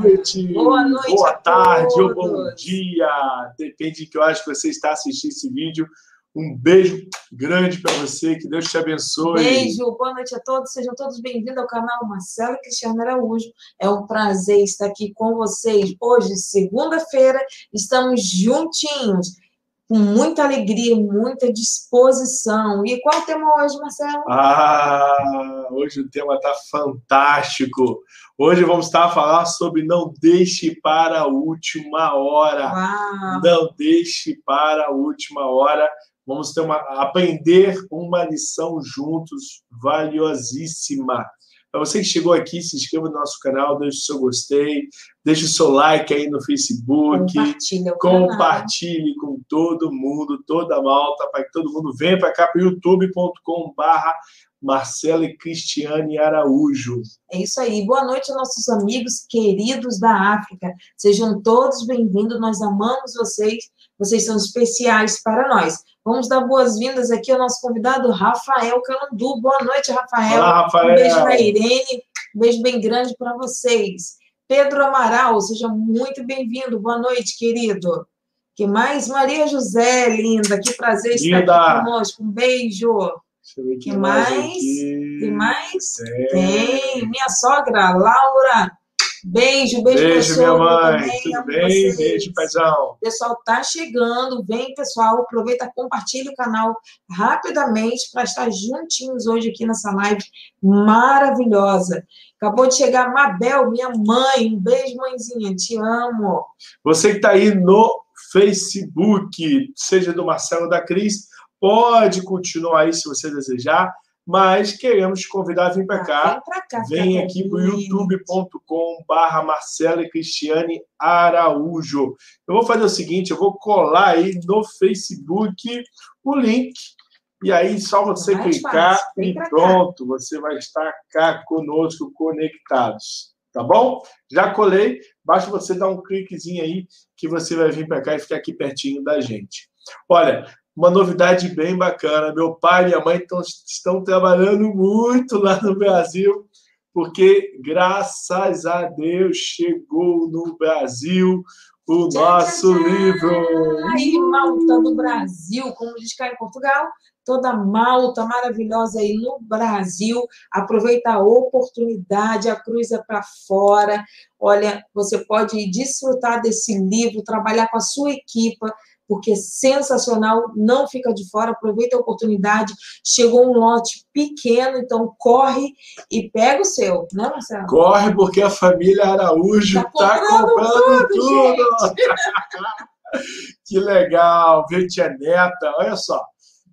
Noite, boa noite, boa tarde ou bom dia, depende de que hora que você está assistindo esse vídeo. Um beijo grande para você, que Deus te abençoe. Beijo, boa noite a todos, sejam todos bem-vindos ao canal Marcelo Cristiano Araújo. É um prazer estar aqui com vocês. Hoje, segunda-feira, estamos juntinhos, com muita alegria, muita disposição. E qual o tema hoje, Marcelo? Ah, hoje o tema está fantástico. Hoje vamos estar a falar sobre não deixe para a última hora. Uau. Não deixe para a última hora. Vamos ter uma, aprender uma lição juntos valiosíssima. Para você que chegou aqui, se inscreva no nosso canal, deixe o seu gostei, deixe o seu like aí no Facebook, Compartilha o canal. compartilhe com todo mundo, toda a malta, para que todo mundo venha para cá para youtube.com/barra Marcela e Cristiane Araújo. É isso aí. Boa noite, nossos amigos queridos da África. Sejam todos bem-vindos. Nós amamos vocês. Vocês são especiais para nós. Vamos dar boas-vindas aqui ao nosso convidado Rafael Calandu. Boa noite, Rafael. Olá, Rafael. Um beijo para Irene. Um beijo bem grande para vocês. Pedro Amaral, seja muito bem-vindo. Boa noite, querido. Que mais? Maria José, linda. Que prazer estar Linda. aqui conosco. Um beijo. Ver Que mais? aqui. Tem mais? Tem. Tem. Minha sogra, Laura. Beijo, beijo, Beijo, pra minha mãe. também. Tudo bem? vocês. Beijo. O pessoal tá chegando. Vem, pessoal. Aproveita, compartilha o canal rapidamente para estar juntinhos hoje aqui nessa live maravilhosa. Acabou de chegar a Mabel, minha mãe. Um beijo, mãezinha. Te amo. Você que está aí no Facebook, seja do Marcelo ou da Cris, pode continuar aí se você desejar, mas queremos te convidar a vir para cá. Vem pra cá. Vem aqui para o a gente. youtube.com barra Marcela e Cristiane Araújo. Eu vou fazer o seguinte, eu vou colar aí no Facebook o link, e aí só você Mais clicar e pra cá. pronto, você vai estar cá conosco conectados. Tá bom? Já colei, basta você dar um cliquezinho aí que você vai vir para cá e ficar aqui pertinho da gente. Olha, uma novidade bem bacana. Meu pai e minha mãe tão- estão trabalhando muito lá no Brasil, porque graças a Deus chegou no Brasil o nosso tchá, tchá. livro. Aí, Malta do Brasil, como diz cá em Portugal, toda Malta maravilhosa aí no Brasil. Aproveita a oportunidade, a cruz é para fora. Olha, você pode desfrutar desse livro, trabalhar com a sua equipa, porque é sensacional, não fica de fora, aproveita a oportunidade. Chegou um lote pequeno, então corre e pega o seu, né, Marcelo? Corre porque a família Araújo Tá está comprando comprando, tudo, tudo. que legal, ver tia Neta, olha só.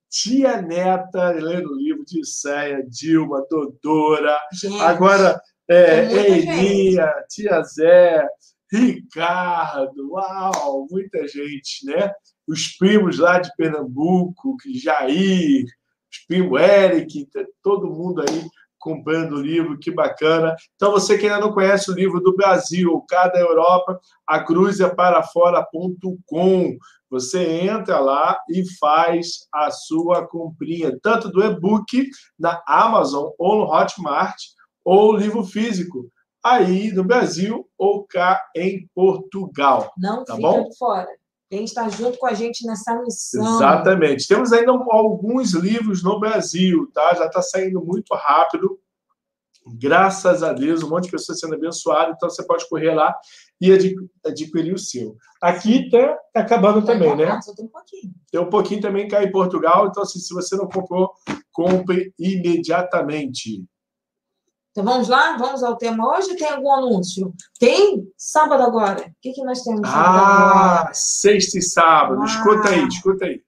Tia Neta lendo o livro de Ceia, Dilma, Dodora, Gente, agora é, É Elia, tia Zé, Ricardo, uau, muita gente, né? Os primos lá de Pernambuco, Jair, os primos Eric, tá todo mundo aí comprando o livro, que bacana. Então, você que ainda não conhece o livro do Brasil, cada Europa, a cruz é para fora.com. Você entra lá e faz a sua comprinha, tanto do e-book na Amazon ou no Hotmart, ou livro físico, aí no Brasil ou cá em Portugal. não tá fica bom? fora. Quem está junto com a gente nessa missão. Exatamente. Temos ainda alguns livros no Brasil, tá? Já está saindo muito rápido. Graças a Deus, um monte de pessoas sendo abençoadas, então você pode correr lá e adqu- adquirir o seu. Aqui está acabando Tá também, né? igual, Só tem um pouquinho. Tem um pouquinho também cá em Portugal, então assim, se você não comprou, compre imediatamente. Então vamos lá? Vamos ao tema hoje? Tem algum anúncio? Tem? Sábado agora. O que, que nós temos Ah, agora? sexta e sábado. Uau. Escuta aí, escuta aí.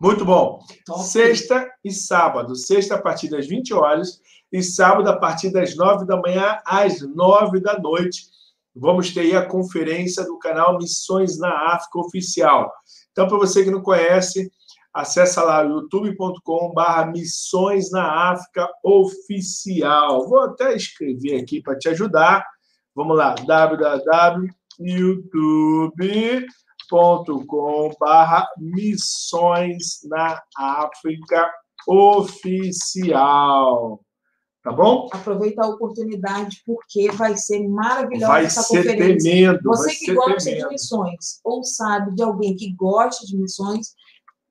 Muito bom. Top. Sexta e sábado. Sexta a partir das 20 horas e sábado a partir das 9 da manhã às 9 da noite. Vamos ter aí a conferência do canal Missões na África Oficial. Então, para você que não conhece, Acesse lá youtube.com/barra Missões na África Oficial. Vou até escrever aqui para te ajudar. Vamos lá, www.youtube.com/barra Missões na África Oficial. Tá bom? Aproveita a oportunidade, porque vai ser maravilhosa vai essa ser conferência. Tremendo, Você que gosta tremendo. de missões, ou sabe de alguém que gosta de missões,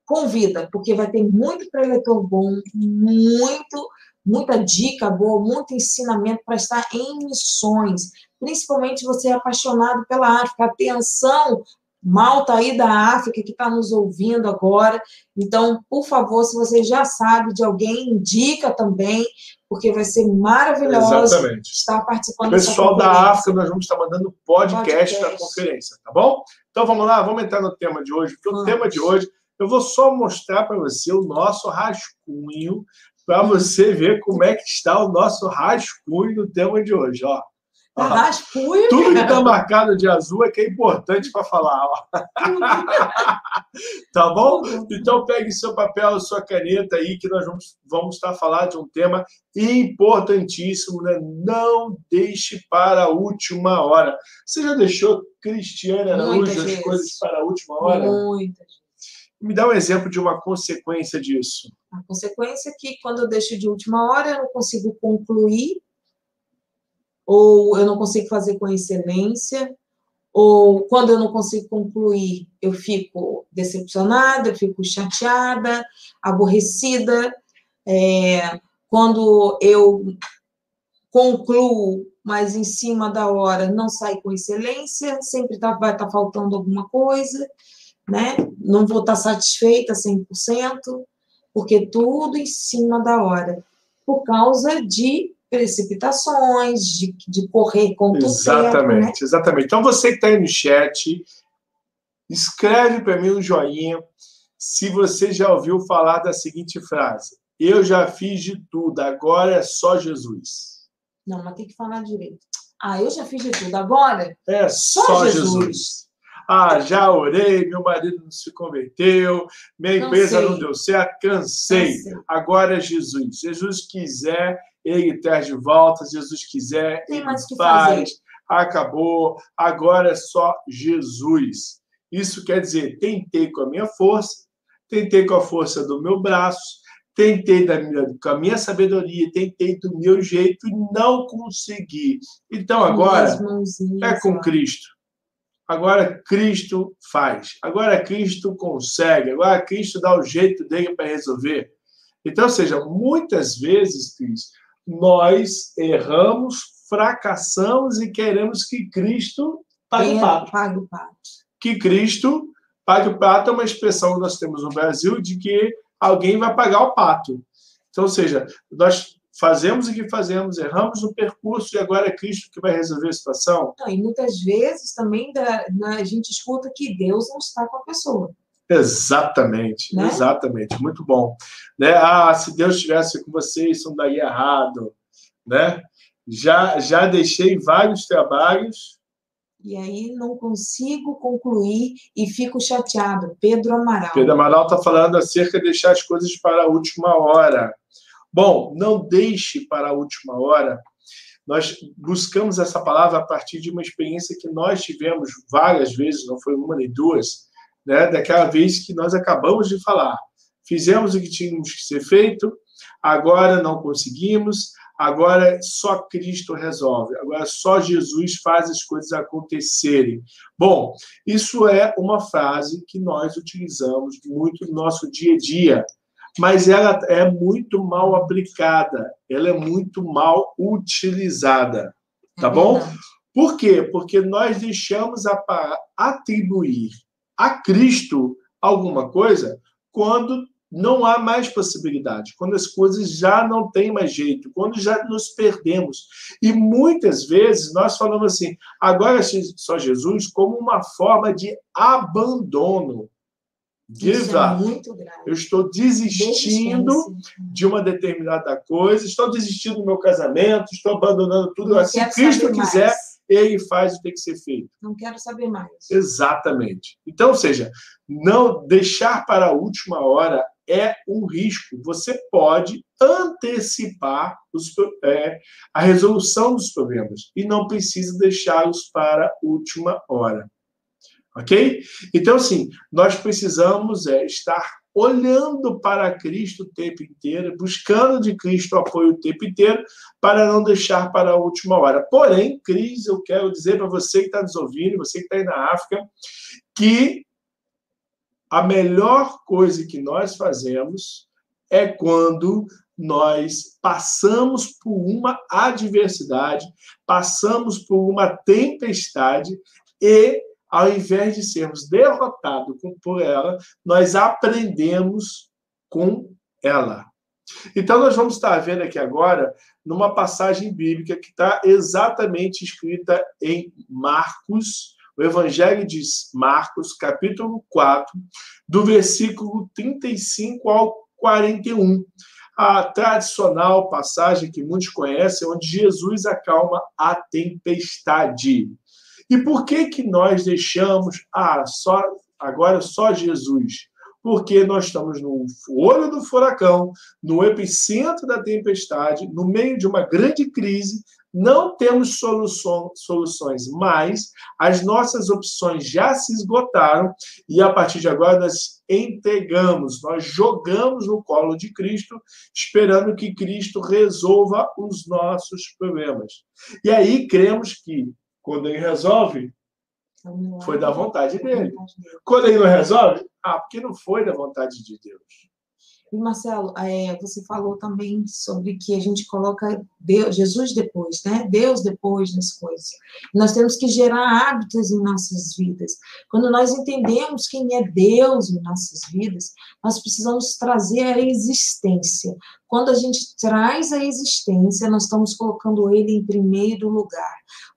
convida, porque vai ter muito preletor bom, muito, muita dica boa, muito ensinamento para estar em missões. Principalmente você é apaixonado pela África. Atenção, malta aí da África que está nos ouvindo agora. Então, por favor, se você já sabe de alguém, indica também, porque vai ser maravilhoso Exatamente. estar participando dessa Pessoal da. África, nós vamos estar mandando podcast, da Podcast. conferência, tá bom? Então vamos lá, vamos entrar no tema de hoje. Porque o Vamos. tema de hoje, eu vou só mostrar para você o nosso rascunho, para você ver como é que está o nosso rascunho no tema de hoje, ó. Rascunho, Tudo que está marcado de azul é que é importante para falar. Tá bom? Então pegue seu papel, sua caneta aí, que nós vamos, vamos estar falando de um tema importantíssimo, né? Não deixe para a última hora. Você já deixou Cristiane Araújo as coisas para a última hora? Muitas. Me dá um exemplo de uma consequência disso. A consequência é que quando eu deixo de última hora, eu não consigo concluir, ou eu não consigo fazer com excelência, ou quando eu não consigo concluir, eu fico decepcionada, eu fico chateada, aborrecida. É, quando eu concluo, mas em cima da hora não sai com excelência, sempre tá, vai estar faltando alguma coisa, né? Não vou estar satisfeita 100%, porque tudo em cima da hora, por causa de precipitações, de, de correr contra o tempo, né? Exatamente, exatamente. Então você que está aí no chat, escreve para mim um joinha se você já ouviu falar da seguinte frase: Eu já fiz de tudo, agora é só Jesus. Não, mas tem que falar direito. Ah, eu já fiz de tudo, agora É só, Jesus. Jesus. Ah, já orei, meu marido não se converteu, minha empresa Cansei. não deu certo, cansei. Cansei. Agora é Jesus. Jesus quiser, ele traz de volta. Jesus quiser, Tem ele faz. Acabou. Agora é só Jesus. Isso quer dizer, tentei com a minha força, tentei com a força do meu braço, tentei da minha, com a minha sabedoria, tentei do meu jeito e não consegui. Então agora é com. Cristo. Agora Cristo faz. Agora Cristo consegue. Agora Cristo dá o jeito dele para resolver. Então, ou seja, muitas vezes, Cris, nós erramos, fracassamos e queremos que Cristo pague o pato. Pague o pato. Que Cristo pague o pato é uma expressão que nós temos no Brasil de que alguém vai pagar o pato. Então, ou seja, nós fazemos o que fazemos, erramos no percurso e agora é Cristo que vai resolver a situação. Não, e muitas vezes também da- a gente escuta que Deus não está com a pessoa. Exatamente, Né? exatamente, muito bom. Né? Ah, se Deus estivesse com você, isso não daria errado, né? Já, já deixei vários trabalhos, E aí não consigo concluir e fico chateado. Pedro Amaral. Pedro Amaral está falando acerca de deixar as coisas para a última hora. Bom, não deixe para a última hora. Nós buscamos essa palavra a partir de uma experiência que nós tivemos várias vezes, não foi uma nem duas, né? daquela vez que nós acabamos de falar. Fizemos o que tínhamos que ser feito, agora não conseguimos, agora só Cristo resolve, agora só Jesus faz as coisas acontecerem. Bom, isso é uma frase que nós utilizamos muito no nosso dia a dia, mas ela é muito mal aplicada, ela é muito mal utilizada. Tá É bom? Por quê? Porque nós deixamos atribuir a Cristo alguma coisa quando não há mais possibilidade, quando as coisas já não têm mais jeito, quando já nos perdemos. E muitas vezes nós falamos assim, agora só Jesus, como uma forma de abandono. Give é up. grave. Eu estou desistindo de uma determinada coisa, estou desistindo do meu casamento, estou abandonando tudo. Não quero Cristo quiser, mais. Ele faz o que tem que ser feito. Não quero saber mais. Exatamente. Então, ou seja, não deixar para a última hora é um risco. Você pode antecipar os, é, a resolução dos problemas e não precisa deixá-los para a última hora. Ok? Então, assim, nós precisamos é, estar olhando para Cristo o tempo inteiro, buscando de Cristo apoio o tempo inteiro, para não deixar para a última hora. Porém, Cris, eu quero dizer para você que está nos ouvindo, você que está aí na África, que a melhor coisa que nós fazemos é quando nós passamos por uma adversidade, passamos por uma tempestade e ao invés de sermos derrotados por ela, nós aprendemos com ela. Então, nós vamos estar vendo aqui agora numa passagem bíblica que está exatamente escrita em Marcos, o Evangelho de Marcos, capítulo 4, do versículo 35 ao 41. A tradicional passagem que muitos conhecem, onde Jesus acalma a tempestade. E por que que nós deixamos ah, só agora só Jesus? Porque nós estamos no olho do furacão, no epicentro da tempestade, no meio de uma grande crise, não temos soluções, mas as nossas opções já se esgotaram e a partir de agora nós entregamos, nós jogamos no colo de Cristo, esperando que Cristo resolva os nossos problemas. E aí cremos que quando ele resolve, foi da vontade dele. Quando ele não resolve, ah, porque não foi da vontade de Deus. E Marcelo, é, você falou também sobre que a gente coloca Deus, Jesus depois, né? Deus depois das coisas. Nós temos que gerar hábitos em nossas vidas. Quando nós entendemos quem é Deus em nossas vidas, nós precisamos trazer a existência. Quando a gente traz a existência, nós estamos colocando ele em primeiro lugar.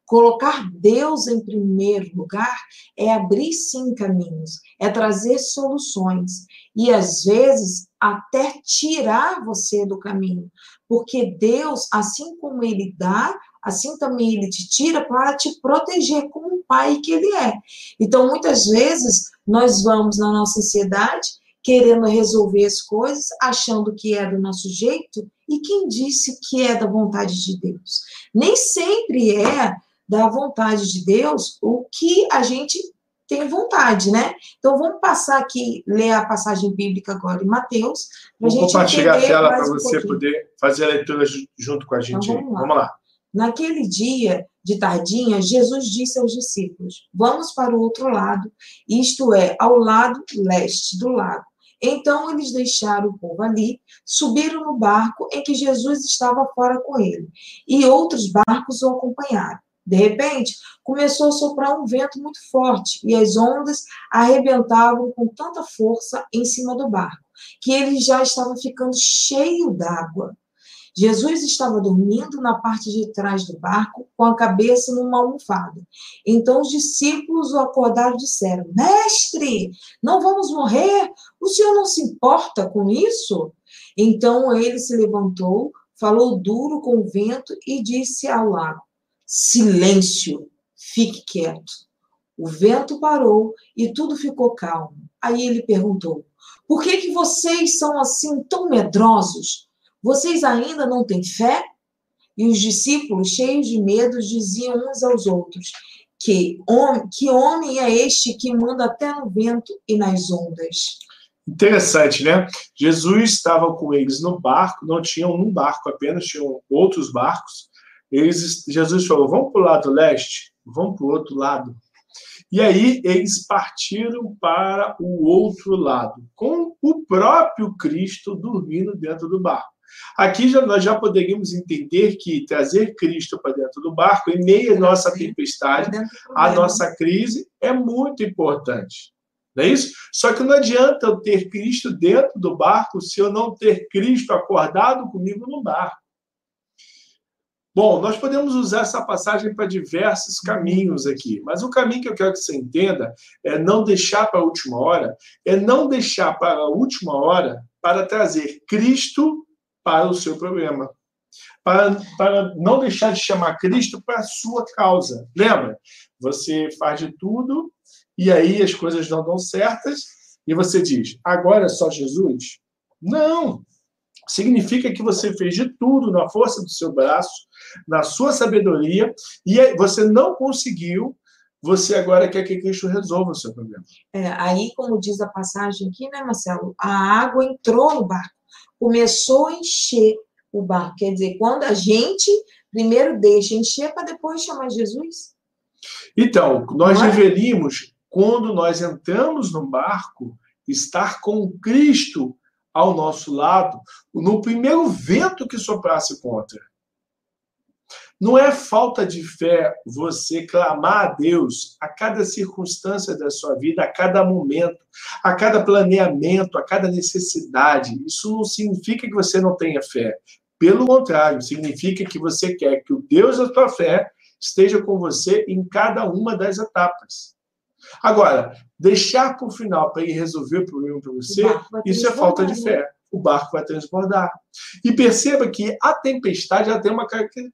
Colocar Deus em primeiro lugar é abrir sim caminhos, é trazer soluções e às vezes até tirar você do caminho, porque Deus, assim como ele dá, assim também ele te tira para te proteger como o pai que ele é. Então, muitas vezes nós vamos na nossa ansiedade querendo resolver as coisas, achando que é do nosso jeito, e quem disse que é da vontade de Deus? Nem sempre é da vontade de Deus o que a gente tem vontade, né? Então vamos passar aqui, ler a passagem bíblica agora em Mateus. Vou gente compartilhar a tela para você um poder fazer a leitura junto com a gente. Então, vamos, lá. vamos lá. Naquele dia de tardinha, Jesus disse aos discípulos: Vamos para o outro lado, isto é, ao lado leste do lago. Então eles deixaram o povo ali, subiram no barco em que Jesus estava fora com ele, e outros barcos o acompanharam. De repente, começou a soprar um vento muito forte e as ondas arrebentavam com tanta força em cima do barco que ele já estava ficando cheio d'água. Jesus estava dormindo na parte de trás do barco, com a cabeça numa almofada. Então os discípulos o acordaram e disseram: Mestre, não vamos morrer? O senhor não se importa com isso? Então ele se levantou, falou duro com o vento e disse ao lago: Silêncio, fique quieto. O vento parou e tudo ficou calmo. Aí ele perguntou: Por que, que vocês são assim tão medrosos? Vocês ainda não têm fé? E os discípulos, cheios de medo, diziam uns aos outros: Que que homem é este que manda até no vento e nas ondas? Interessante, né? Jesus estava com eles no barco, não tinham um barco apenas, tinham outros barcos. Eles, Jesus falou: vamos para o lado leste, vamos para o outro lado. E aí eles partiram para o outro lado, com o próprio Cristo dormindo dentro do barco. Aqui já, nós já poderíamos entender que trazer Cristo para dentro do barco, em meio à nossa tempestade, à nossa crise, é muito importante. Não é isso? Só que não adianta eu ter Cristo dentro do barco se eu não ter Cristo acordado comigo no barco. Bom, nós podemos usar essa passagem para diversos caminhos aqui, mas o caminho que eu quero que você entenda é não deixar para a última hora, é não deixar para a última hora para trazer Cristo para o seu problema. para, para não deixar de chamar Cristo para a sua causa. Lembra? Você faz de tudo e aí as coisas não dão certas e você diz, agora é só Jesus? Não! Significa que você fez de tudo na força do seu braço, na sua sabedoria, e você não conseguiu você agora quer que Cristo resolva o seu problema. É, aí, como diz a passagem aqui, né, Marcelo? A água entrou no barco, começou a encher o barco. Quer dizer, quando a gente primeiro deixa encher para depois chamar Jesus. Então, nós é? deveríamos, quando nós entramos no barco, estar com Cristo ao nosso lado no primeiro vento que soprasse contra. Não é falta de fé você clamar a Deus a cada circunstância da sua vida, a cada momento, a cada planeamento, a cada necessidade. Isso não significa que você não tenha fé. Pelo contrário, significa que você quer que o Deus da sua fé esteja com você em cada uma das etapas. Agora, deixar para o final para ir resolver o problema para você, isso é falta de fé o barco vai transbordar. E perceba que a tempestade ela tem uma,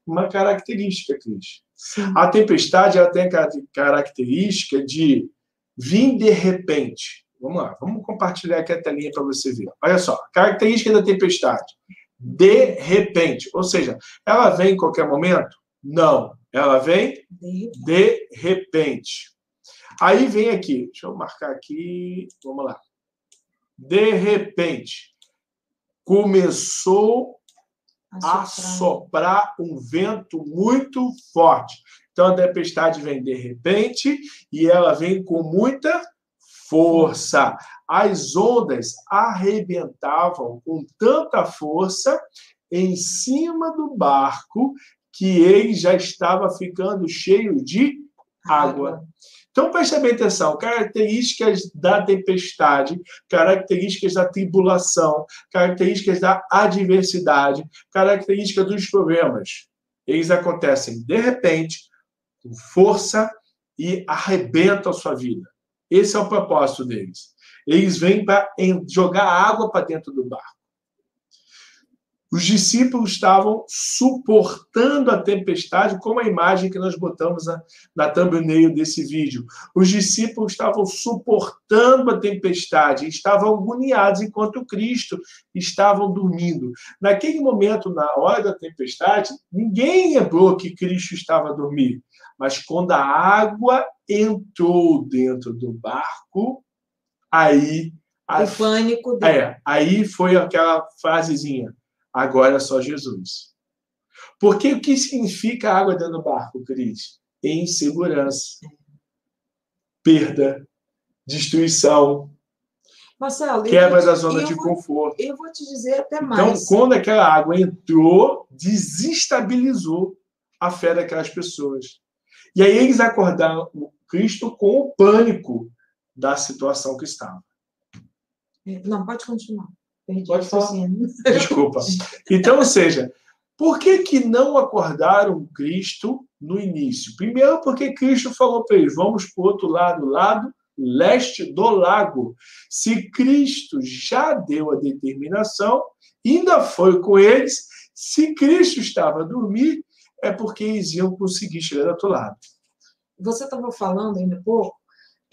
uma característica, Cris. Sim. A tempestade ela tem a característica de vir de repente. Vamos lá, vamos compartilhar aqui a telinha para você ver. Olha só, característica da tempestade. De repente. Ou seja, ela vem em qualquer momento? Não. Ela vem de repente. Aí vem aqui, deixa eu marcar aqui, vamos lá. De repente começou a soprar um vento muito forte. Então a tempestade vem de repente e ela vem com muita força. As ondas arrebentavam com tanta força em cima do barco que ele já estava ficando cheio de água. Então, preste bem atenção: características da tempestade, características da tribulação, características da adversidade, características dos problemas. Eles acontecem de repente, com força e arrebentam a sua vida. Esse é o propósito deles. Eles vêm para jogar água para dentro do barco. Os discípulos estavam suportando a tempestade, como a imagem que nós botamos na, na thumbnail desse vídeo. Os discípulos estavam suportando a tempestade, estavam agoniados enquanto Cristo estavam dormindo. Naquele momento, na hora da tempestade, ninguém lembrou que Cristo estava a dormir. Mas quando a água entrou dentro do barco, aí. A, o pânico dele. É, aí foi aquela frasezinha Agora é só Jesus. Porque o que significa a água dentro do barco, Cris? Insegurança, perda, destruição, Marcelo, quebra da zona de vou, conforto. Eu vou te dizer até então, mais. Então, quando aquela água entrou, desestabilizou a fé daquelas pessoas. E aí eles acordaram Cristo com o pânico da situação que estava. Não, pode continuar. Perdi Pode falar. Desculpa. Então, ou seja, por que, que não acordaram Cristo no início? Primeiro, porque Cristo falou para eles: vamos para o outro lado, lado leste do lago. Se Cristo já deu a determinação, ainda foi com eles, se Cristo estava a dormir, é porque eles iam conseguir chegar do outro lado. Você estava falando ainda pouco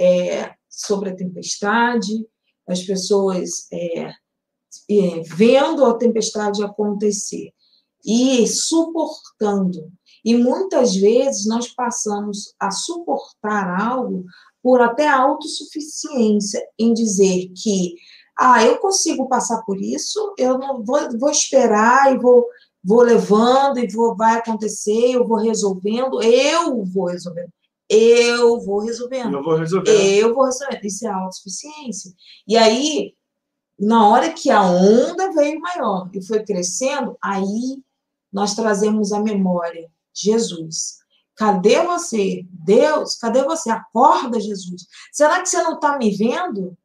é, sobre a tempestade, as pessoas é, é, vendo a tempestade acontecer e suportando. E muitas vezes nós passamos a suportar algo por até autossuficiência em dizer que ah, eu consigo passar por isso, eu não vou, vou esperar e vou vou levando e vou vai acontecer, eu vou resolvendo, eu vou resolvendo. Eu vou resolvendo. Eu vou resolvendo. Eu vou resolvendo. Isso é autossuficiência. E aí na hora que a onda veio maior e foi crescendo, aí nós trazemos a memória. Jesus, cadê você? Deus, cadê você? Acorda, Jesus. Será que você não está me vendo?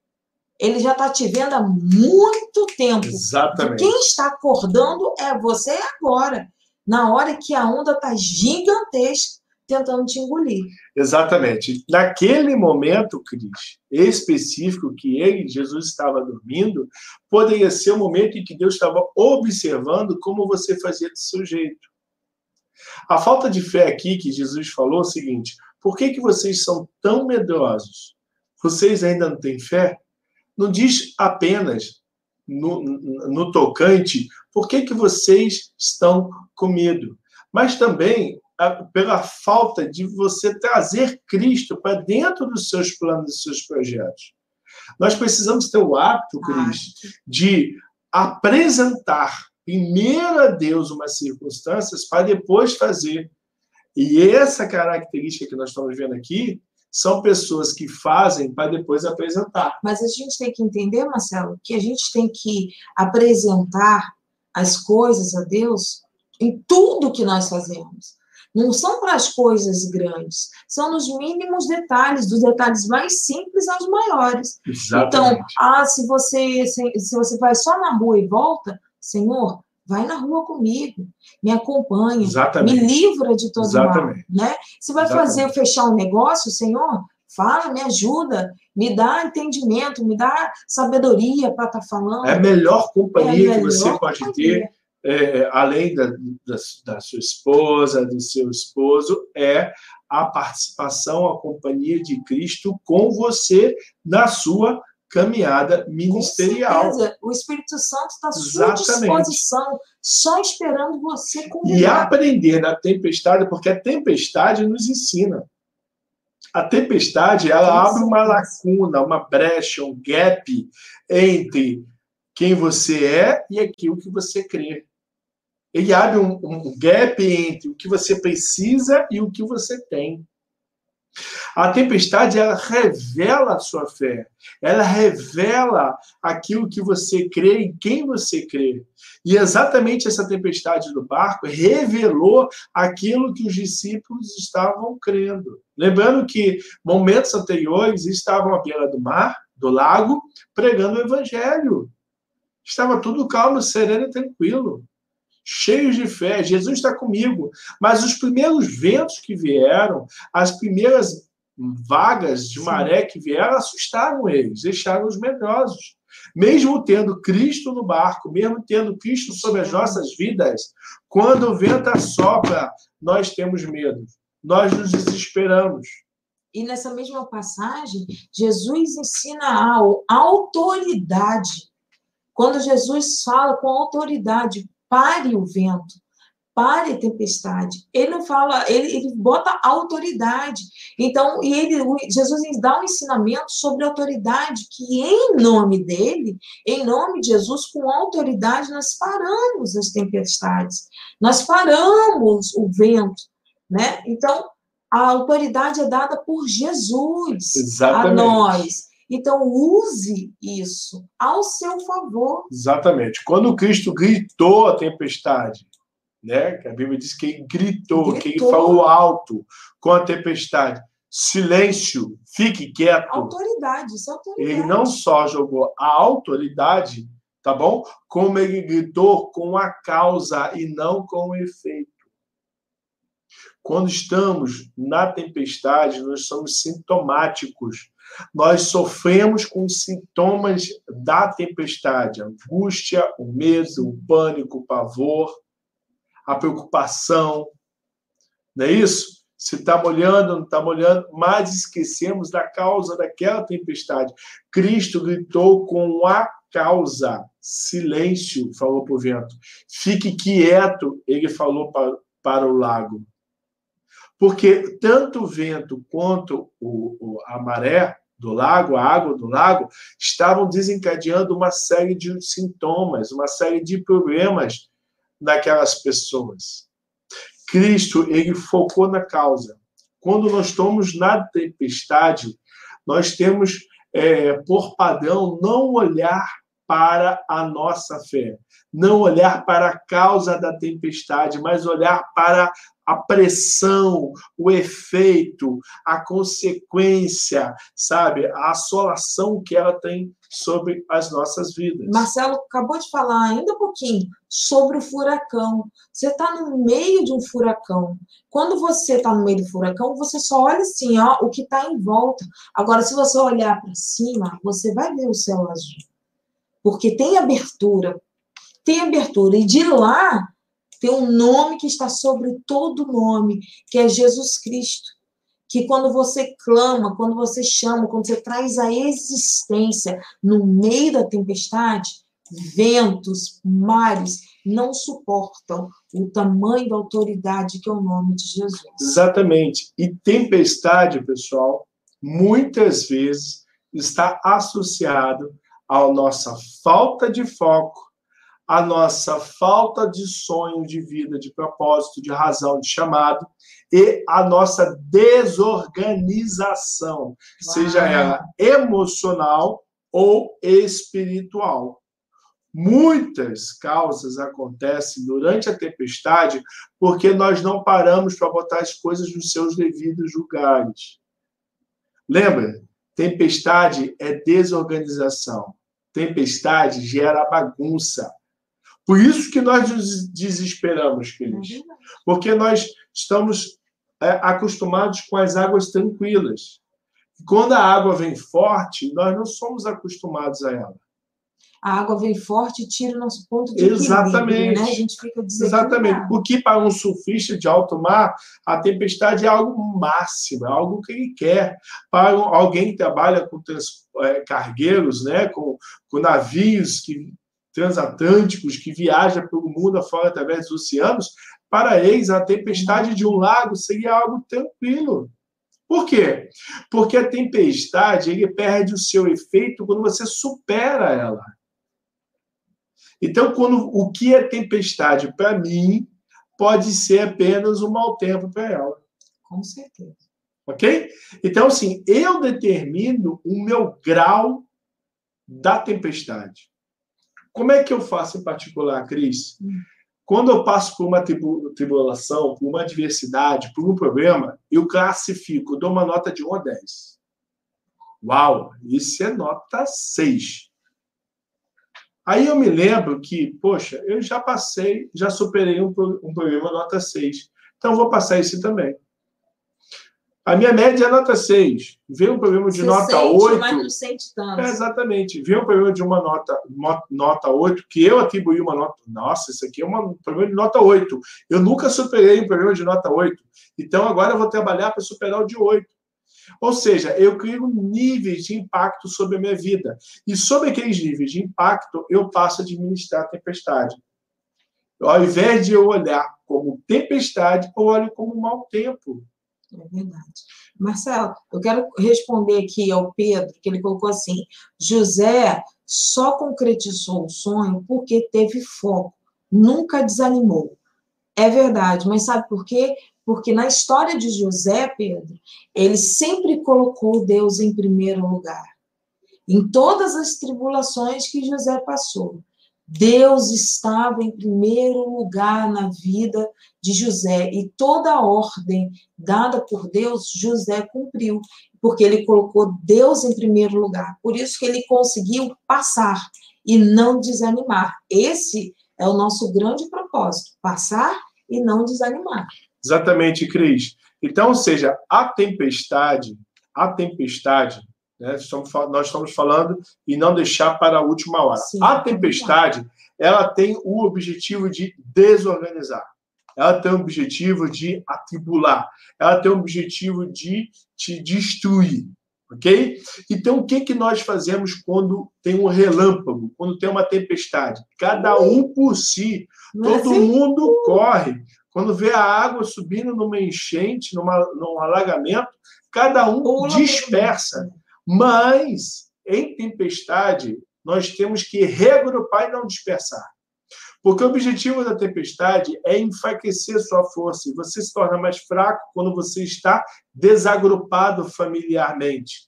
Ele já está te vendo há muito tempo. Exatamente. Quem está acordando é você agora. Na hora que a onda está gigantesca, tentando te engolir. Exatamente. Naquele momento, Cris, específico que ele, Jesus, estava dormindo, poderia ser o momento em que Deus estava observando como você fazia do seu jeito. A falta de fé aqui que Jesus falou é o seguinte: por que, que vocês são tão medrosos? Vocês ainda não têm fé? Não diz apenas no, no tocante por que, que vocês estão com medo, mas também pela falta de você trazer Cristo para dentro dos seus planos, dos seus projetos. Nós precisamos ter o hábito, Cristo, de apresentar primeiro a Deus umas circunstâncias para depois fazer. E essa característica que nós estamos vendo aqui são pessoas que fazem para depois apresentar. Mas a gente tem que entender, Marcelo, que a gente tem que apresentar as coisas a Deus em tudo que nós fazemos. Não são para as coisas grandes, são nos mínimos detalhes, dos detalhes mais simples aos maiores. Exatamente. Então, ah, se você se, se você vai só na rua e volta, Senhor, vai na rua comigo, me acompanha, Exatamente. me livra de todo Exatamente. mal, né? Se vai Exatamente. fazer fechar um negócio, Senhor, fala, me ajuda, me dá entendimento, me dá sabedoria para estar tá falando. É a melhor companhia É a que você melhor pode companhia. ter é, além da, da, da sua esposa, do seu esposo, é a participação, a companhia de Cristo com você na sua caminhada ministerial. o Espírito Santo está à sua disposição, só esperando você E convidar. aprender na tempestade, porque a tempestade nos ensina. A tempestade, ela abre uma lacuna, uma brecha, um gap entre quem você é e aquilo que você crê. Ele abre um, um gap entre o que você precisa e o que você tem. A tempestade, ela revela a sua fé. Ela revela aquilo que você crê em quem você crê. E exatamente essa tempestade do barco revelou aquilo que os discípulos estavam crendo. Lembrando que momentos anteriores estavam à beira do mar, do lago, pregando o evangelho. Estava tudo calmo, sereno e tranquilo. Cheios de fé, Jesus está comigo. Mas os primeiros ventos que vieram, as primeiras vagas de maré que vieram, assustaram eles, deixaram os medrosos. Mesmo tendo Cristo no barco, mesmo tendo Cristo sobre as nossas vidas, quando o vento assopra, nós temos medo, nós nos desesperamos. E nessa mesma passagem, Jesus ensina a autoridade. Quando Jesus fala com autoridade, pare o vento, pare a tempestade. Ele não fala, ele, ele bota autoridade. Então, e ele, Jesus dá um ensinamento sobre autoridade, que em nome dele, em nome de Jesus, com autoridade, nós paramos as tempestades, nós paramos o vento, né? Então, a autoridade é dada por Jesus a Exatamente. nós. Então, use isso ao seu favor. Exatamente. Quando Cristo gritou a tempestade, né? Que a Bíblia diz que ele gritou, Gritou. falou alto com a tempestade. Silêncio, fique quieto. Autoridade, isso é autoridade. Ele não só jogou a autoridade, tá bom? Como ele gritou com a causa e não com o efeito. Quando estamos na tempestade, nós somos sintomáticos. Nós sofremos com os sintomas da tempestade: a angústia, o medo, o pânico, o pavor, a preocupação. Não é isso? Se está molhando, não está molhando, mas esquecemos da causa daquela tempestade. Cristo gritou com a causa. Silêncio, falou para o vento. Fique quieto, ele falou para, para o lago. Porque tanto o vento quanto o, o, a maré do lago, a água do lago, estavam desencadeando uma série de sintomas, uma série de problemas naquelas pessoas. Cristo, ele focou na causa. Quando nós estamos na tempestade, nós temos, é, por padrão, não olhar para a nossa fé, não olhar para a causa da tempestade, mas olhar para a pressão, o efeito, a consequência, sabe? A assolação que ela tem sobre as nossas vidas. Marcelo acabou de falar ainda um pouquinho sobre o furacão. Você está no meio de um furacão. Quando você está no meio do furacão, você só olha assim, ó, o que está em volta. Agora, se você olhar para cima, você vai ver o céu azul. Porque tem abertura. Tem abertura. E de lá tem um nome que está sobre todo nome, que é Jesus Cristo. Que quando você clama, quando você chama, quando você traz a existência no meio da tempestade, ventos, mares não suportam o tamanho da autoridade que é o nome de Jesus. Exatamente. E tempestade, pessoal, muitas vezes está associado à nossa falta de foco, à nossa falta de sonho, de vida, de propósito, de razão, de chamado e à nossa desorganização, Uau. seja ela emocional ou espiritual. Muitas causas acontecem durante a tempestade porque nós não paramos para botar as coisas nos seus devidos lugares. Lembra? Tempestade é desorganização. Tempestade gera bagunça. Por isso que nós nos desesperamos, queridos. É porque nós estamos é, acostumados com as águas tranquilas. Quando a água vem forte, nós não somos acostumados a ela a água vem forte e tira o nosso ponto de Exatamente. né? A gente fica Exatamente. O que para um surfista de alto mar, a tempestade é algo máximo, é algo que ele quer. Para alguém que trabalha com trans, é, cargueiros, né? com, com navios que, transatlânticos que viajam pelo mundo afora através dos oceanos, para eles a tempestade de um lago seria algo tranquilo. Por quê? Porque a tempestade ele perde o seu efeito quando você supera ela. Então, quando o que é tempestade para mim pode ser apenas um mau tempo para ela. Com certeza. Ok? Então, assim, eu determino o meu grau da tempestade. Como é que eu faço em particular, Cris? Hum. Quando eu passo por uma tribulação, por uma adversidade, por um problema, eu classifico, dou uma nota de 1 a 10. Uau, isso é nota 6. Aí eu me lembro que, poxa, eu já passei, já superei um, um problema nota 6. Então vou passar esse também. A minha média é nota 6. Vê um problema de Você nota sente, 8. Mas não sente tanto. É, exatamente. Vê um problema de uma nota, nota 8, que eu atribuí uma nota. Nossa, isso aqui é uma, um problema de nota 8. Eu nunca superei um problema de nota 8. Então agora eu vou trabalhar para superar o de 8. Ou seja, eu crio níveis de impacto sobre a minha vida. E sobre aqueles níveis de impacto, eu passo a administrar a tempestade. Ao invés de eu olhar como tempestade, eu olho como mau tempo. É verdade. Marcelo, eu quero responder aqui ao Pedro, que ele colocou assim: José só concretizou o sonho porque teve foco, nunca desanimou. É verdade, mas sabe por quê? Porque na história de José, Pedro, ele sempre colocou Deus em primeiro lugar. Em todas as tribulações que José passou, Deus estava em primeiro lugar na vida de José e toda a ordem dada por Deus, José cumpriu, porque ele colocou Deus em primeiro lugar. Por isso que ele conseguiu passar e não desanimar. Esse é o nosso grande propósito: passar e não desanimar. Exatamente, Cris. Então, ou seja, a tempestade, a tempestade, né, estamos, nós estamos falando e não deixar para a última hora. Sim, a tempestade, ela tem o objetivo de desorganizar. Ela tem o objetivo de atribular. Ela tem o objetivo de te destruir. Ok? Então, o que, que nós fazemos quando tem um relâmpago, quando tem uma tempestade? Cada um por si. É todo mundo corre. Quando vê a água subindo numa enchente, numa, num alagamento, cada um dispersa. Mas, em tempestade, nós temos que regrupar e não dispersar. Porque o objetivo da tempestade é enfraquecer sua força e você se torna mais fraco quando você está desagrupado familiarmente.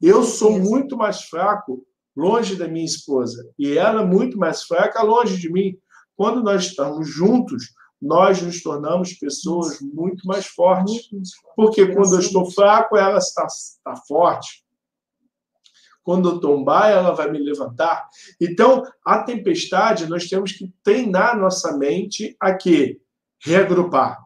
Eu sou muito mais fraco longe da minha esposa e ela muito mais fraca longe de mim. Quando nós estamos juntos, nós nos tornamos pessoas muito mais fortes. Porque quando eu estou fraco, ela está, está forte. Quando eu tombar, ela vai me levantar. Então, a tempestade, nós temos que treinar nossa mente a quê? Reagrupar.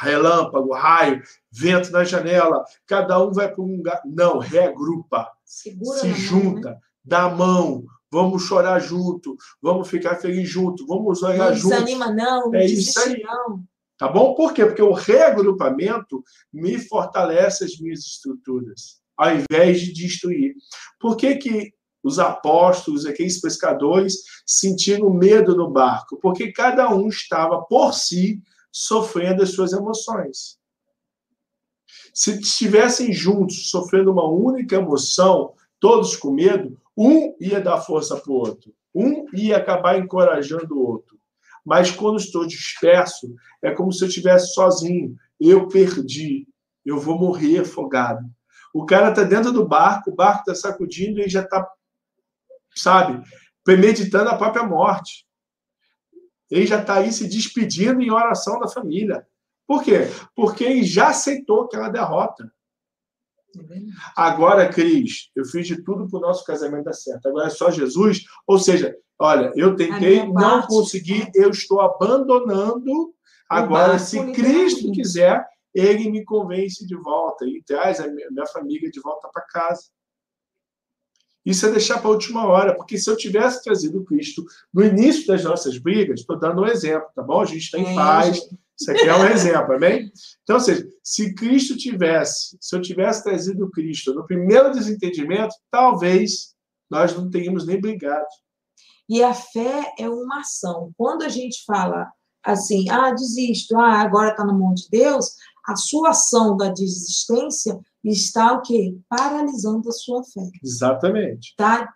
Relâmpago, raio, vento na janela, cada um vai para um lugar. Não, reagrupa. Segura se junta, mão, né? dá a mão, vamos chorar junto, vamos ficar feliz junto, vamos olhar junto. Não desanima, não, não é isso aí. não. Tá bom? Por quê? Porque o reagrupamento me fortalece as minhas estruturas, ao invés de destruir. Por que, que os apóstolos, aqueles pescadores, sentiram medo no barco? Porque cada um estava por si sofrendo as suas emoções. Se estivessem juntos, sofrendo uma única emoção, todos com medo, um ia dar força para o outro, um ia acabar encorajando o outro. Mas quando estou disperso, é como se eu estivesse sozinho. Eu perdi. Eu vou morrer afogado. O cara está dentro do barco, o barco está sacudindo e já está, sabe, premeditando a própria morte. Ele já está aí se despedindo em oração da família. Por quê? Porque ele já aceitou aquela derrota. Agora, Cris, eu fiz de tudo para o nosso casamento dar certo. Agora é só Jesus. Ou seja, olha, eu tentei, não consegui, eu estou abandonando. Agora, se Cristo quiser, ele me convence de volta e traz a minha família de volta para casa. Isso é deixar para a última hora, porque se eu tivesse trazido Cristo no início das nossas brigas, estou dando um exemplo, tá bom? A gente está em é, paz, isso aqui é um exemplo, amém? Então, ou seja, se Cristo tivesse, se eu tivesse trazido Cristo no primeiro desentendimento, talvez nós não teríamos nem brigado. E a fé é uma ação. Quando a gente fala assim, ah, desisto, ah, agora está na mão de Deus, a sua ação da desistência está o quê? Paralisando a sua fé. Exatamente. Está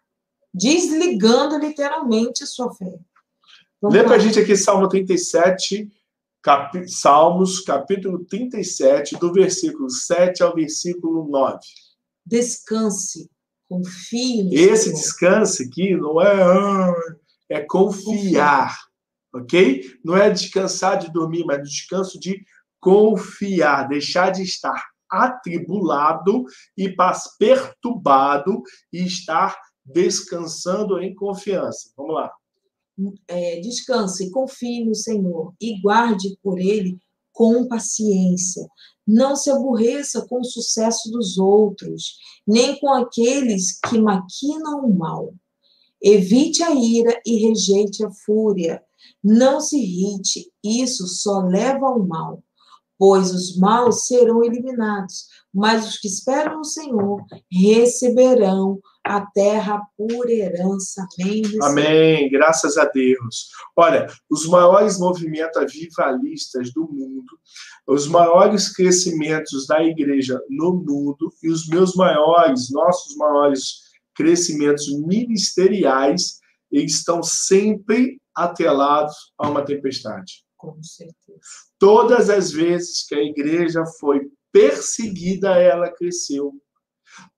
desligando literalmente a sua fé. Vamos Lê para a gente aqui Salmo 37, cap... Salmos, capítulo 37, do versículo 7 ao versículo 9. Descanse, confie no Esse Senhor. descanse aqui não é é confiar, ok? Não é descansar de dormir, mas descanso de confiar, deixar de estar atribulado e perturbado e estar descansando em confiança. Vamos lá. É, descanse, confie no Senhor e guarde por ele com paciência. Não se aborreça com o sucesso dos outros, nem com aqueles que maquinam o mal. Evite a ira e rejeite a fúria. Não se irrite, isso só leva ao mal pois os maus serão eliminados, mas os que esperam no Senhor receberão a terra por herança. Amém. Amém. Graças a Deus. Olha, os maiores movimentos avivalistas do mundo, os maiores crescimentos da igreja no mundo e os meus maiores, nossos maiores crescimentos ministeriais, eles estão sempre atrelados a uma tempestade. Com certeza. Todas as vezes que a igreja foi perseguida, ela cresceu.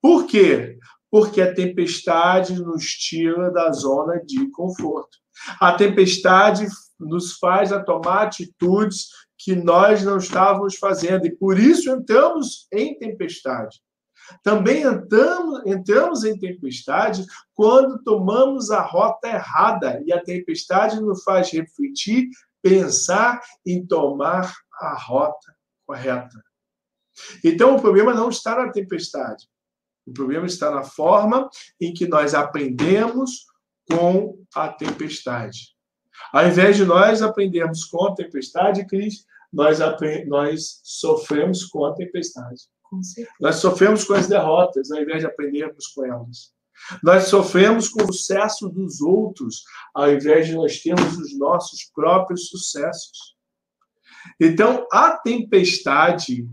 Por quê? Porque a tempestade nos tira da zona de conforto. A tempestade nos faz a tomar atitudes que nós não estávamos fazendo e por isso entramos em tempestade. Também entramos, entramos em tempestade quando tomamos a rota errada e a tempestade nos faz refletir pensar em tomar a rota correta. Então, o problema não está na tempestade. O problema está na forma em que nós aprendemos com a tempestade. Ao invés de nós aprendermos com a tempestade, Cris, nós, nós sofremos com a tempestade. Nós sofremos com as derrotas, ao invés de aprendermos com elas. Nós sofremos com o sucesso dos outros, ao invés de nós termos os nossos próprios sucessos. Então, a tempestade,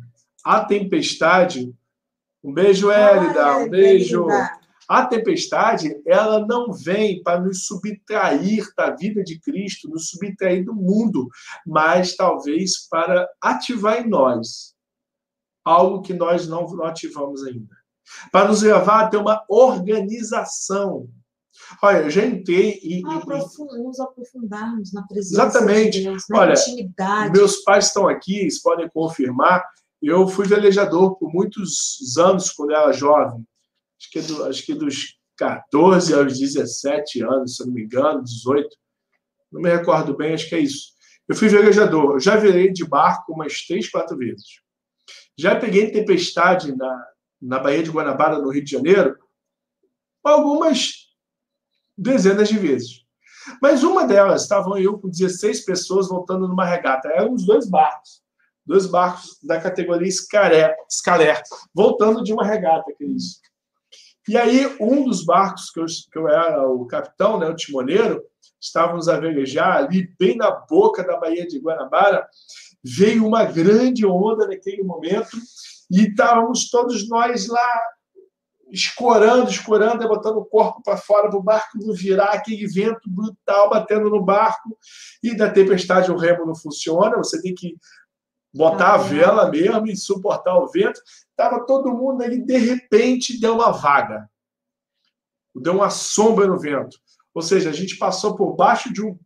a tempestade, um beijo, Hélida, um beijo. A tempestade, ela não vem para nos subtrair da vida de Cristo, nos subtrair do mundo, mas talvez para ativar em nós algo que nós não, não ativamos ainda para nos levar a ter uma organização. Olha, eu já entrei e. Ah, nos aprofundarmos na presença Exatamente. de Deus, na Olha, intimidade. Meus pais estão aqui, eles podem confirmar. Eu fui velejador por muitos anos quando era jovem. acho que, é do, acho que dos 14 aos 17 anos, se não me engano, 18. Não me recordo bem, acho que é isso. Eu fui velejador. Eu já virei de barco umas três, quatro vezes. Já peguei tempestade na, na Baía de Guanabara, no Rio de Janeiro, algumas dezenas de vezes. Mas uma delas, estavam eu com 16 pessoas voltando numa regata. Eram os dois barcos. Dois barcos da categoria Scaler, voltando de uma regata, que é isso. E aí, um dos barcos que eu, que eu era o capitão, né, o timoneiro, estávamos a velejar ali, bem na boca da Baía de Guanabara, veio uma grande onda naquele momento e estávamos todos nós lá escorando, escorando, e botando o corpo para fora para o barco não virar, aquele vento brutal batendo no barco, e da tempestade o remo não funciona, você tem que botar a vela mesmo e suportar o vento. Estava todo mundo ali, de repente deu uma vaga, deu uma sombra no vento. Ou seja, a gente passou por baixo de um,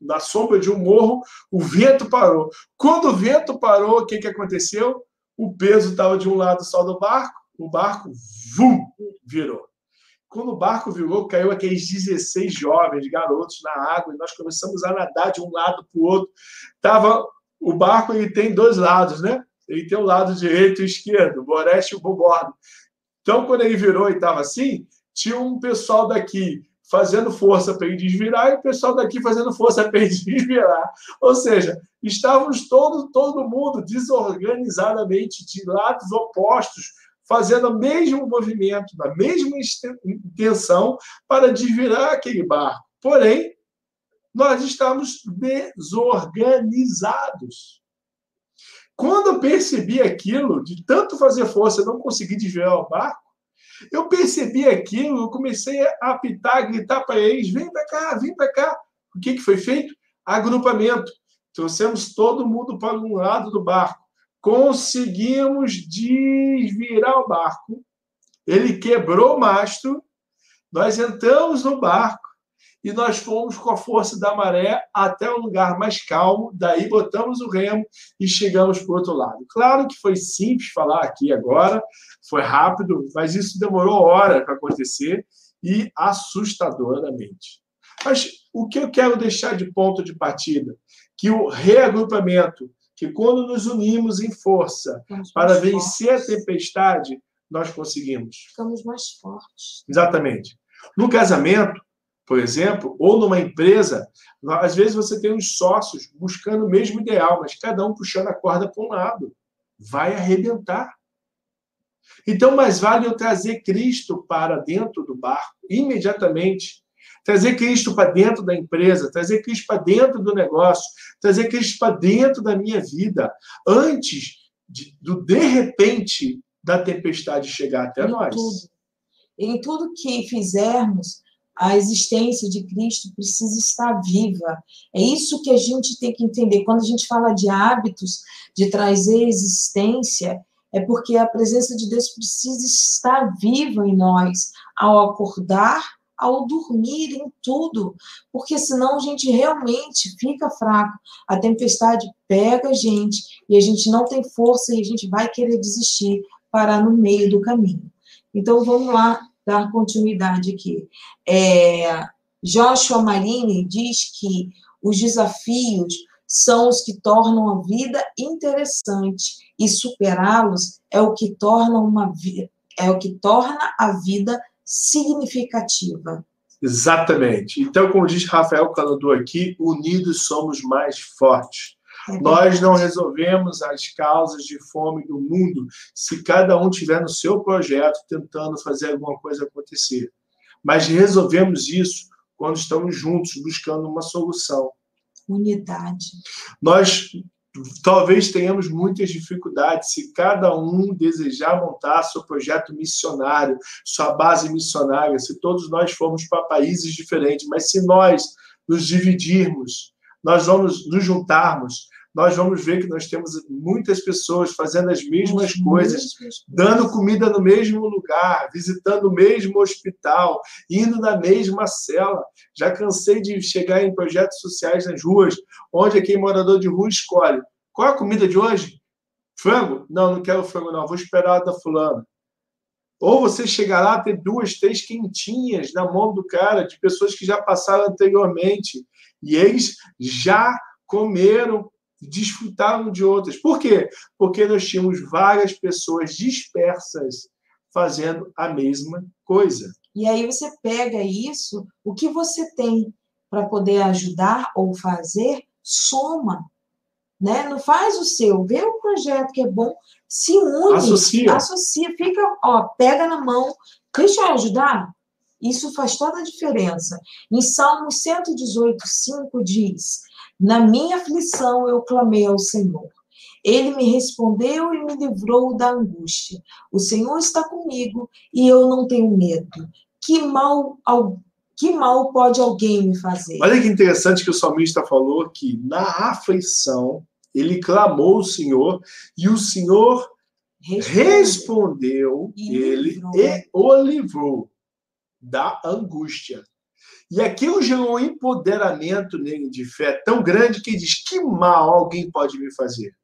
na sombra de um morro, o vento parou. Quando o vento parou, o que, que aconteceu? O peso estava de um lado só do barco, o barco vum, virou. Quando o barco virou, caiu aqueles 16 jovens, garotos na água, e nós começamos a nadar de um lado para o outro. Tava, o barco ele tem dois lados, né? Ele tem o lado direito e esquerdo, o boreste e o bordo. Então, quando ele virou e estava assim, tinha um pessoal daqui fazendo força para ele desvirar e o pessoal daqui fazendo força para ele desvirar. Ou seja, estávamos todo, todo mundo desorganizadamente de lados opostos, fazendo o mesmo movimento, na mesma intenção para desvirar aquele barco. Porém, nós estamos desorganizados. Quando eu percebi aquilo, de tanto fazer força, não consegui desviar o barco, eu percebi aquilo, eu comecei a apitar, a gritar para eles: vem para cá, vem para cá. O que, que foi feito? Agrupamento. Trouxemos todo mundo para um lado do barco. Conseguimos desvirar o barco. Ele quebrou o mastro. Nós entramos no barco e nós fomos com a força da maré até um lugar mais calmo, daí botamos o remo e chegamos para o outro lado. Claro que foi simples falar aqui agora, foi rápido, mas isso demorou horas para acontecer e assustadoramente. Mas o que eu quero deixar de ponto de partida? Que o reagrupamento, que quando nos unimos em força para vencer fortes. a tempestade, nós conseguimos. Ficamos mais fortes. Exatamente. No casamento, por exemplo, ou numa empresa, às vezes você tem uns sócios buscando o mesmo ideal, mas cada um puxando a corda para um lado. Vai arrebentar. Então, mais vale eu trazer Cristo para dentro do barco, imediatamente. Trazer Cristo para dentro da empresa, trazer Cristo para dentro do negócio, trazer Cristo para dentro da minha vida, antes de, do de repente da tempestade chegar até em nós. Tudo. Em tudo que fizermos, a existência de Cristo precisa estar viva. É isso que a gente tem que entender. Quando a gente fala de hábitos, de trazer existência, é porque a presença de Deus precisa estar viva em nós, ao acordar, ao dormir, em tudo. Porque senão a gente realmente fica fraco. A tempestade pega a gente e a gente não tem força e a gente vai querer desistir, parar no meio do caminho. Então vamos lá dar continuidade aqui. É, Joshua Marini diz que os desafios são os que tornam a vida interessante e superá-los é o que torna uma é o que torna a vida significativa. Exatamente. Então, como diz Rafael Canador aqui, unidos somos mais fortes. Nós não resolvemos as causas de fome do mundo se cada um tiver no seu projeto tentando fazer alguma coisa acontecer. Mas resolvemos isso quando estamos juntos buscando uma solução. Unidade. Nós talvez tenhamos muitas dificuldades se cada um desejar montar seu projeto missionário, sua base missionária, se todos nós formos para países diferentes, mas se nós nos dividirmos, nós vamos nos juntarmos, nós vamos ver que nós temos muitas pessoas fazendo as mesmas coisas, dando comida no mesmo lugar, visitando o mesmo hospital, indo na mesma cela. Já cansei de chegar em projetos sociais nas ruas, onde aquele morador de rua escolhe. Qual é a comida de hoje? Frango? Não, não quero frango, não. Vou esperar a da fulana. Ou você chegar lá ter duas, três quentinhas na mão do cara, de pessoas que já passaram anteriormente. E eles já comeram, desfrutaram de outras. Por quê? Porque nós tínhamos várias pessoas dispersas fazendo a mesma coisa. E aí você pega isso, o que você tem para poder ajudar ou fazer, soma. Né? Não faz o seu, vê o projeto que é bom, se une, associa, associa fica, ó, pega na mão. Cristo vai ajudar? Isso faz toda a diferença. Em Salmo 118, 5 diz: Na minha aflição eu clamei ao Senhor. Ele me respondeu e me livrou da angústia. O Senhor está comigo e eu não tenho medo. Que mal, que mal pode alguém me fazer? Olha que interessante que o salmista falou que na aflição ele clamou o Senhor e o Senhor respondeu, respondeu e ele livrou. e o livrou da angústia. E aquilo gerou um empoderamento nele de fé tão grande que diz: que mal alguém pode me fazer?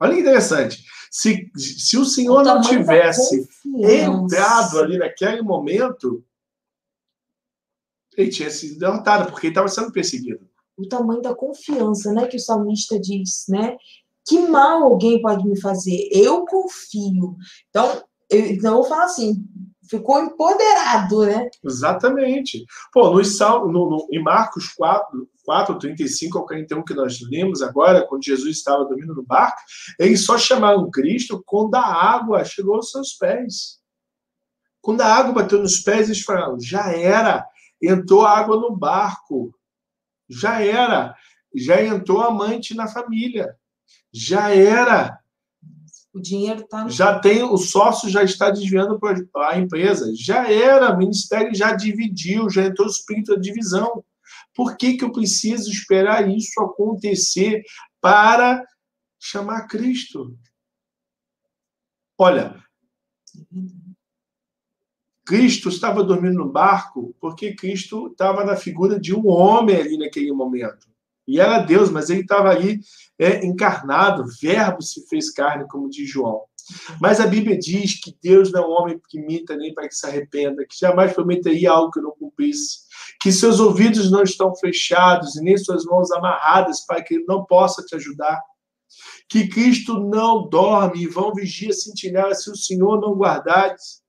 Olha que interessante. Se, se o Senhor o não tivesse entrado ali naquele momento, ele tinha sido derrotado, porque ele estava sendo perseguido. O tamanho da confiança, né, que o salmista diz, né? Que mal alguém pode me fazer? Eu confio. Então, eu, então eu vou falar assim, ficou empoderado, né? Exatamente. Pô, no, no, no, em Marcos 4, 4, 35 ao 41 que nós lemos agora, quando Jesus estava dormindo no barco, eles só chamaram Cristo quando a água chegou aos seus pés. Quando a água bateu nos pés, eles falaram, já era, entrou água no barco, já era, já entrou amante na família, já era. O dinheiro está. Já tem, o sócio já está desviando a empresa, já era, o ministério já dividiu, já entrou o espírito da divisão. Por que, que eu preciso esperar isso acontecer para chamar Cristo? Olha, Cristo estava dormindo no barco porque Cristo estava na figura de um homem ali naquele momento. E era Deus, mas ele estava ali é, encarnado, verbo se fez carne, como diz João. Mas a Bíblia diz que Deus não é um homem que minta nem para que se arrependa, que jamais prometeria algo que não cumprisse, que seus ouvidos não estão fechados e nem suas mãos amarradas para que ele não possa te ajudar, que Cristo não dorme e vão vigia cintilar se o Senhor não guardares,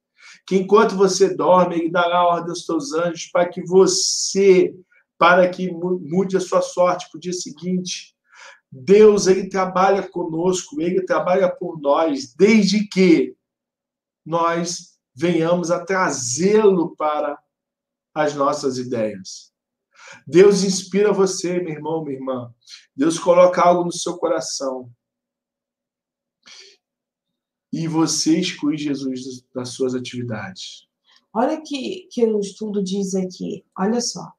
que enquanto você dorme, ele dará ordem aos teus anjos para que você, para que mude a sua sorte para o dia seguinte. Deus, ele trabalha conosco, ele trabalha por nós, desde que nós venhamos a trazê-lo para as nossas ideias. Deus inspira você, meu irmão, minha irmã. Deus coloca algo no seu coração e você exclui Jesus das suas atividades. Olha que, que o estudo diz aqui, olha só.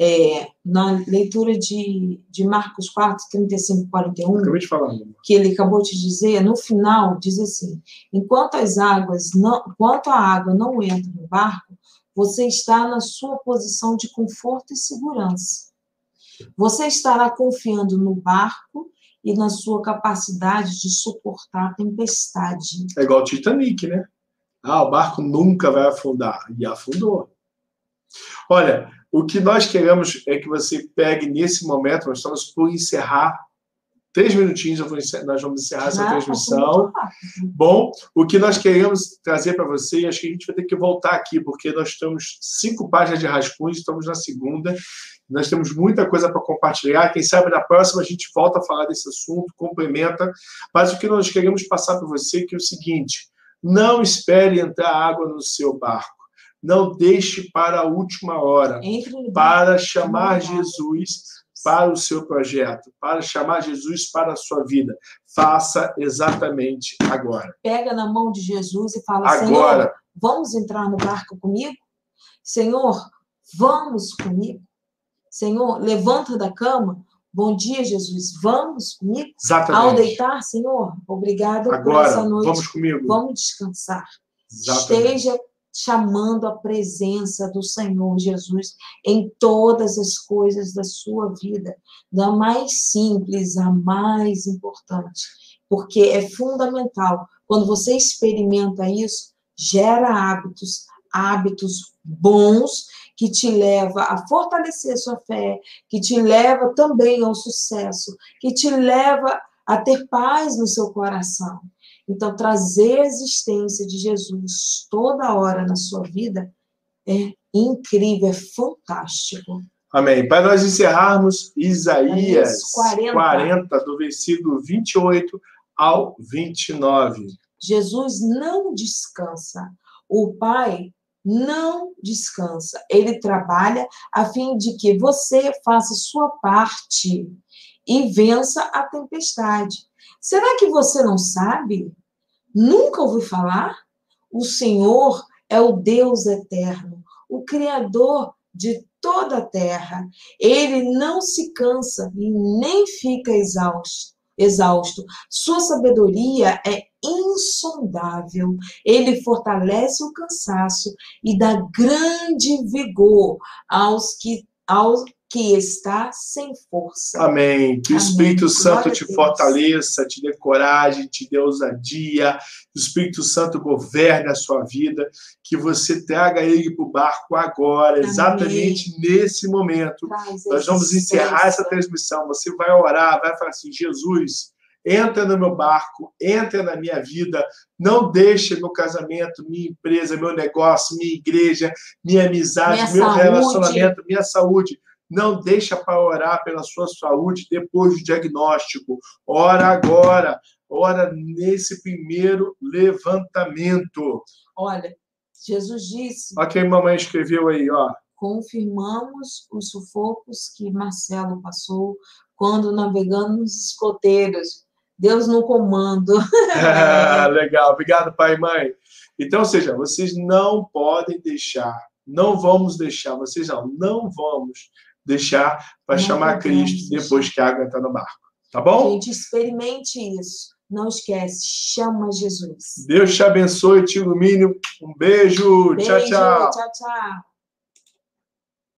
É, na leitura de, de Marcos 4, 35 41, Acabei de falar, que ele acabou de dizer, no final, diz assim: enquanto as águas não, enquanto a água não entra no barco, você está na sua posição de conforto e segurança. Você estará confiando no barco e na sua capacidade de suportar a tempestade. É igual o Titanic, né? Ah, o barco nunca vai afundar. E afundou. Olha, o que nós queremos é que você pegue nesse momento, nós estamos por encerrar. Três minutinhos, encerrar, nós vamos encerrar essa ah, transmissão. Bom, o que nós queremos trazer para você, acho que a gente vai ter que voltar aqui, porque nós temos cinco páginas de rascunhos, estamos na segunda, nós temos muita coisa para compartilhar. Quem sabe na próxima a gente volta a falar desse assunto, complementa. Mas o que nós queremos passar para você é, que é o seguinte: não espere entrar água no seu barco. Não deixe para a última hora para chamar Jesus para o seu projeto, para chamar Jesus para a sua vida. Faça exatamente agora. Pega na mão de Jesus e fala: agora. Senhor, vamos entrar no barco comigo? Senhor, vamos comigo? Senhor, levanta da cama. Bom dia, Jesus. Vamos comigo? Exatamente. Ao deitar, Senhor, obrigado Agora, por essa noite. Vamos comigo. Vamos descansar. Exatamente. Esteja chamando a presença do Senhor Jesus em todas as coisas da sua vida, da mais simples à mais importante, porque é fundamental. Quando você experimenta isso, gera hábitos, hábitos bons que te leva a fortalecer sua fé, que te leva também ao sucesso, que te leva a ter paz no seu coração. Então, trazer a existência de Jesus toda hora na sua vida é incrível, é fantástico. Amém. Para nós encerrarmos, Isaías 40. 40, do versículo 28 ao 29. Jesus não descansa. O Pai não descansa. Ele trabalha a fim de que você faça sua parte e vença a tempestade. Será que você não sabe? Nunca ouviu falar? O Senhor é o Deus eterno, o Criador de toda a terra. Ele não se cansa e nem fica exausto exausto. Sua sabedoria é insondável. Ele fortalece o cansaço e dá grande vigor aos que aos que está sem força. Amém. Que o Espírito Santo te fortaleça, te dê coragem, te dê ousadia. Que o Espírito Santo governe a sua vida. Que você traga ele para o barco agora, Amém. exatamente nesse momento. Nós vamos encerrar essa transmissão. Você vai orar, vai falar assim: Jesus, entra no meu barco, entra na minha vida, não deixe meu casamento, minha empresa, meu negócio, minha igreja, minha amizade, minha meu saúde. relacionamento, minha saúde não deixa para orar pela sua saúde depois do diagnóstico. Ora agora. Ora nesse primeiro levantamento. Olha, Jesus disse. Olha quem mamãe escreveu aí, ó. Confirmamos os sufocos que Marcelo passou quando navegando nos escoteiros. Deus no comando. legal, obrigado, pai e mãe. Então, ou seja, vocês não podem deixar, não vamos deixar, vocês não, não vamos deixar para chamar Cristo depois que a água está no barco. Tá bom? Gente, experimente isso. Não esquece, chama Jesus. Deus te abençoe, te ilumine. Um beijo. beijo tchau, tchau. Tchau, tchau.